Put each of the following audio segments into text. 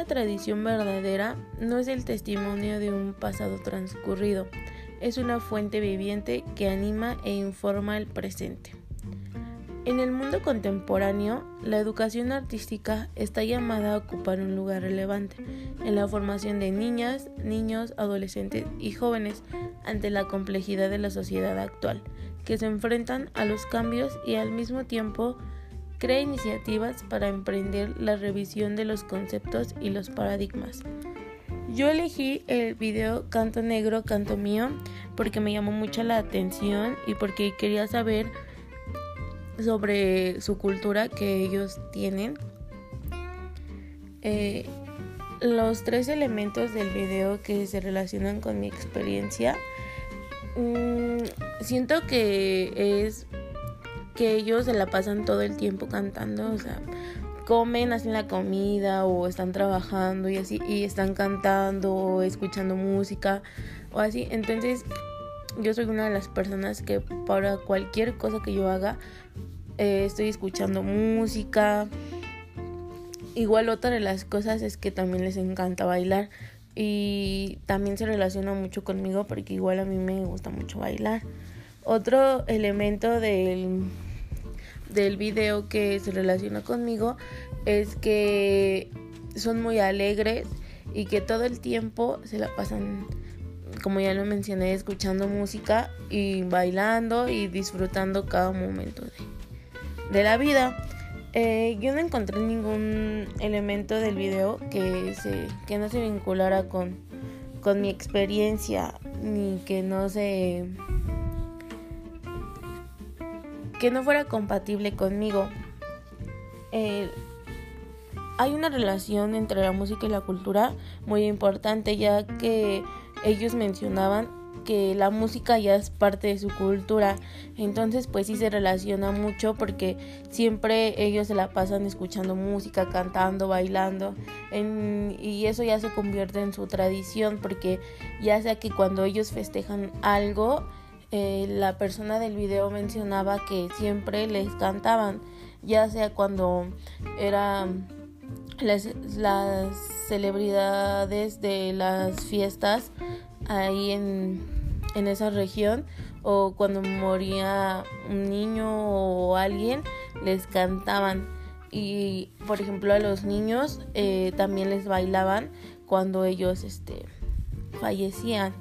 Una tradición verdadera no es el testimonio de un pasado transcurrido, es una fuente viviente que anima e informa el presente. En el mundo contemporáneo, la educación artística está llamada a ocupar un lugar relevante en la formación de niñas, niños, adolescentes y jóvenes ante la complejidad de la sociedad actual, que se enfrentan a los cambios y al mismo tiempo crea iniciativas para emprender la revisión de los conceptos y los paradigmas. Yo elegí el video Canto Negro, Canto Mío porque me llamó mucho la atención y porque quería saber sobre su cultura que ellos tienen. Eh, los tres elementos del video que se relacionan con mi experiencia, mm, siento que es que ellos se la pasan todo el tiempo cantando, o sea, comen, hacen la comida o están trabajando y así, y están cantando o escuchando música o así. Entonces, yo soy una de las personas que para cualquier cosa que yo haga, eh, estoy escuchando música. Igual otra de las cosas es que también les encanta bailar y también se relaciona mucho conmigo porque igual a mí me gusta mucho bailar. Otro elemento del, del video que se relaciona conmigo es que son muy alegres y que todo el tiempo se la pasan, como ya lo mencioné, escuchando música y bailando y disfrutando cada momento de, de la vida. Eh, yo no encontré ningún elemento del video que, se, que no se vinculara con, con mi experiencia, ni que no se... que no fuera compatible conmigo. Eh, hay una relación entre la música y la cultura muy importante, ya que ellos mencionaban que la música ya es parte de su cultura. Entonces pues sí se relaciona mucho porque siempre ellos se la pasan escuchando música, cantando, bailando. y eso ya se convierte en su tradición porque ya sea que cuando ellos festejan algo, eh, la persona del video mencionaba que siempre les cantaban, ya sea cuando eran las, las celebridades de las fiestas ahí en, en esa región o cuando moría un niño o alguien les cantaban. Y por ejemplo a los niños eh, también les bailaban cuando ellos este fallecían.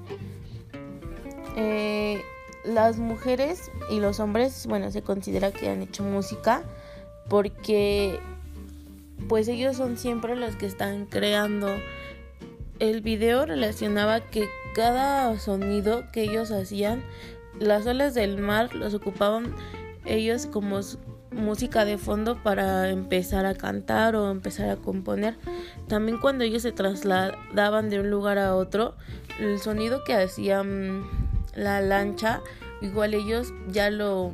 Eh, las mujeres y los hombres bueno se considera que han hecho música porque pues ellos son siempre los que están creando el video relacionaba que cada sonido que ellos hacían, las olas del mar los ocupaban ellos como música de fondo para empezar a cantar o empezar a componer. También cuando ellos se trasladaban de un lugar a otro, el sonido que hacían la lancha, igual ellos ya lo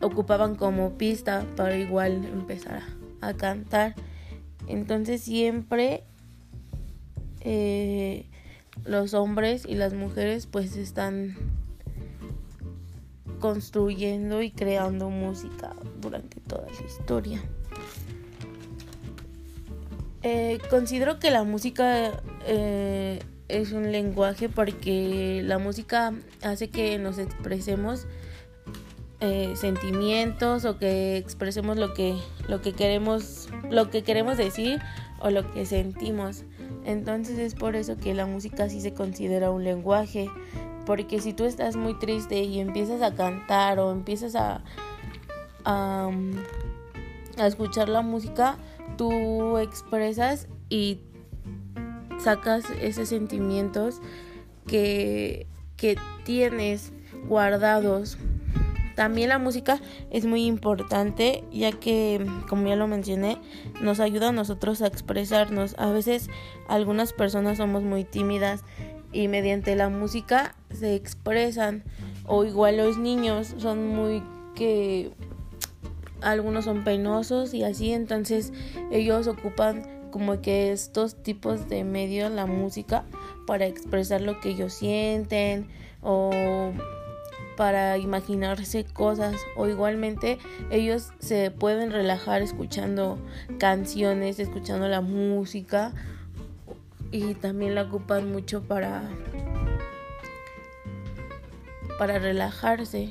ocupaban como pista para igual empezar a cantar. Entonces siempre eh, los hombres y las mujeres pues están construyendo y creando música durante toda la historia. Eh, considero que la música eh, es un lenguaje porque la música hace que nos expresemos sentimientos o que expresemos lo que lo que queremos lo que queremos decir o lo que sentimos. Entonces es por eso que la música sí se considera un lenguaje, porque si tú estás muy triste y empiezas a cantar o empiezas a, a, escuchar la música, tú expresas y sacas esos sentimientos que, que tienes guardados también la música es muy importante ya que, como ya lo mencioné, nos ayuda a nosotros a expresarnos. A veces algunas personas somos muy tímidas y mediante la música se expresan. O igual los niños son muy que algunos son penosos y así, entonces ellos ocupan como que estos tipos de medios, la música, para expresar lo que ellos sienten o para imaginarse cosas o igualmente ellos se pueden relajar escuchando canciones, escuchando la música y también la ocupan mucho para para relajarse.